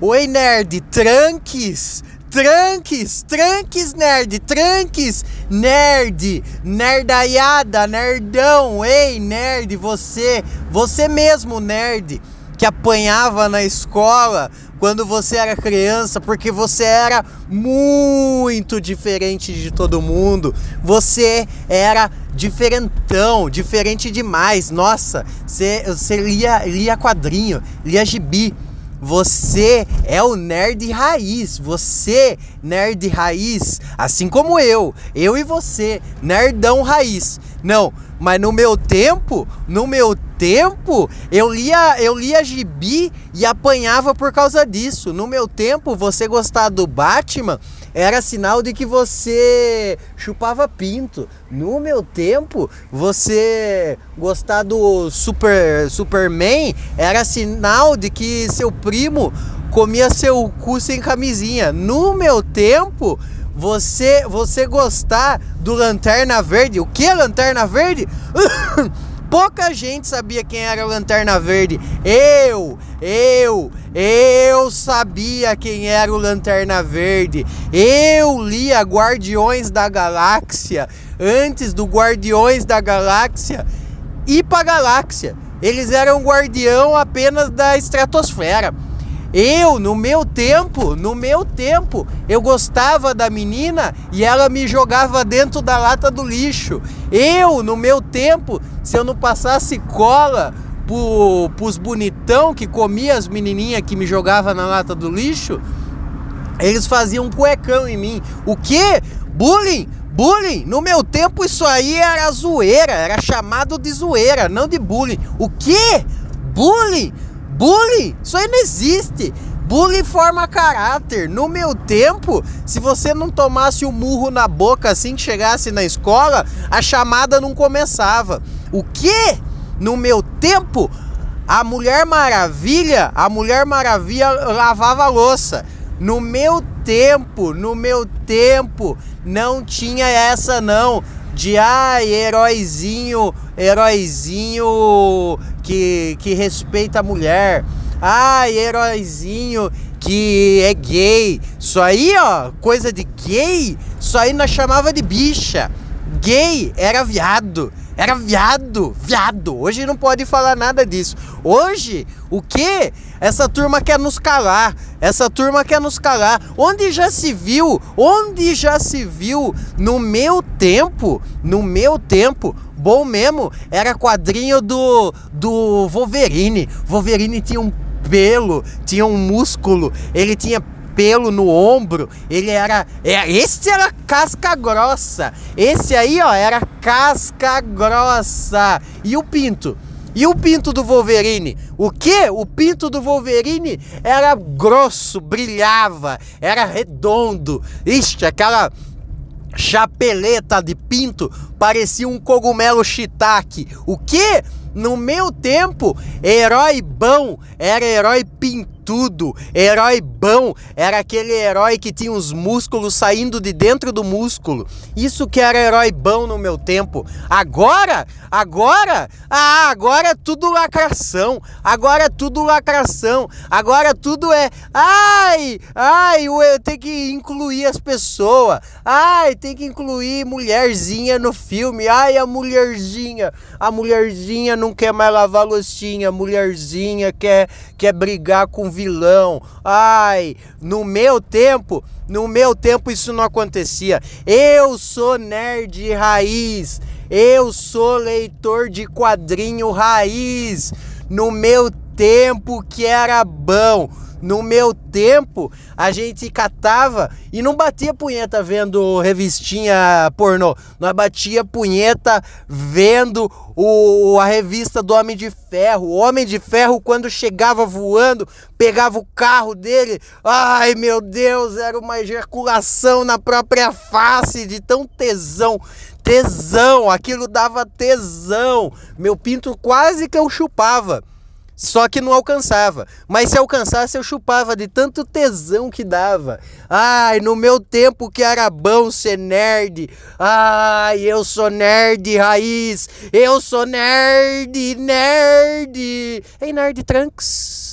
Oi, nerd, tranques! Tranques, tranques, nerd, tranques, nerd, nerdaiada, nerdão, ei, nerd, você, você mesmo, nerd, que apanhava na escola quando você era criança, porque você era muito diferente de todo mundo, você era diferentão, diferente demais, nossa, você, você lia, lia quadrinho, lia gibi, você é o nerd raiz. Você, nerd raiz, assim como eu, eu e você, nerdão raiz. Não, mas no meu tempo, no meu tempo, eu lia, eu lia gibi e apanhava por causa disso. No meu tempo, você gostar do Batman era sinal de que você chupava pinto. No meu tempo, você gostar do Super Superman era sinal de que seu primo comia seu cu sem camisinha. No meu tempo, você você gostar do Lanterna Verde. O que Lanterna Verde? Pouca gente sabia quem era o Lanterna Verde. Eu, eu, eu sabia quem era o Lanterna Verde. Eu lia Guardiões da Galáxia antes do Guardiões da Galáxia ir para galáxia. Eles eram guardião apenas da estratosfera. Eu, no meu tempo, no meu tempo, eu gostava da menina e ela me jogava dentro da lata do lixo. Eu, no meu tempo, se eu não passasse cola pro, pros bonitão que comia as menininhas que me jogava na lata do lixo, eles faziam um cuecão em mim. O que? Bullying? Bullying? No meu tempo isso aí era zoeira, era chamado de zoeira, não de bullying. O que? Bullying? Bullying? Isso aí não existe. Bullying forma caráter. No meu tempo, se você não tomasse o um murro na boca assim que chegasse na escola, a chamada não começava. O que? No meu tempo, a Mulher Maravilha, a Mulher Maravilha lavava a louça. No meu tempo, no meu tempo, não tinha essa não de ai, heróizinho, heróizinho que, que respeita a mulher. Ai, heróizinho que é gay. Isso aí, ó, coisa de gay, isso aí nós chamava de bicha. Gay era viado. Era viado, viado. Hoje não pode falar nada disso. Hoje, o que? Essa turma quer nos calar. Essa turma quer nos calar. Onde já se viu? Onde já se viu? No meu tempo, no meu tempo, bom mesmo, era quadrinho do do Wolverine. Wolverine tinha um pelo, tinha um músculo, ele tinha pelo no ombro, ele era, é, esse era casca grossa. Esse aí, ó, era casca grossa. E o pinto? E o pinto do Wolverine? O que? O pinto do Wolverine era grosso, brilhava, era redondo. Ixi, aquela chapeleta de pinto parecia um cogumelo shiitake. O que? No meu tempo, herói bom era herói pintudo. Herói bom era aquele herói que tinha os músculos saindo de dentro do músculo. Isso que era herói bom no meu tempo. Agora, agora, ah, agora é tudo lacração. Agora é tudo lacração. Agora tudo é, ai, ai, eu tenho que incluir as pessoas. Ai, tem que incluir mulherzinha no filme. Ai, a mulherzinha, a mulherzinha não quer mais lavar loucinha, mulherzinha quer, quer brigar com vilão. Ai, no meu tempo, no meu tempo isso não acontecia. Eu sou nerd raiz. Eu sou leitor de quadrinho raiz. No meu tempo que era bom. No meu tempo, a gente catava e não batia punheta vendo revistinha pornô. Nós batia punheta vendo o, a revista do Homem de Ferro. O Homem de Ferro, quando chegava voando, pegava o carro dele. Ai meu Deus, era uma ejaculação na própria face de tão tesão. Tesão, aquilo dava tesão. Meu pinto quase que eu chupava. Só que não alcançava. Mas se alcançasse, eu chupava de tanto tesão que dava. Ai, no meu tempo que era bom ser nerd. Ai, eu sou nerd raiz. Eu sou nerd, nerd. Ei, nerd trunks.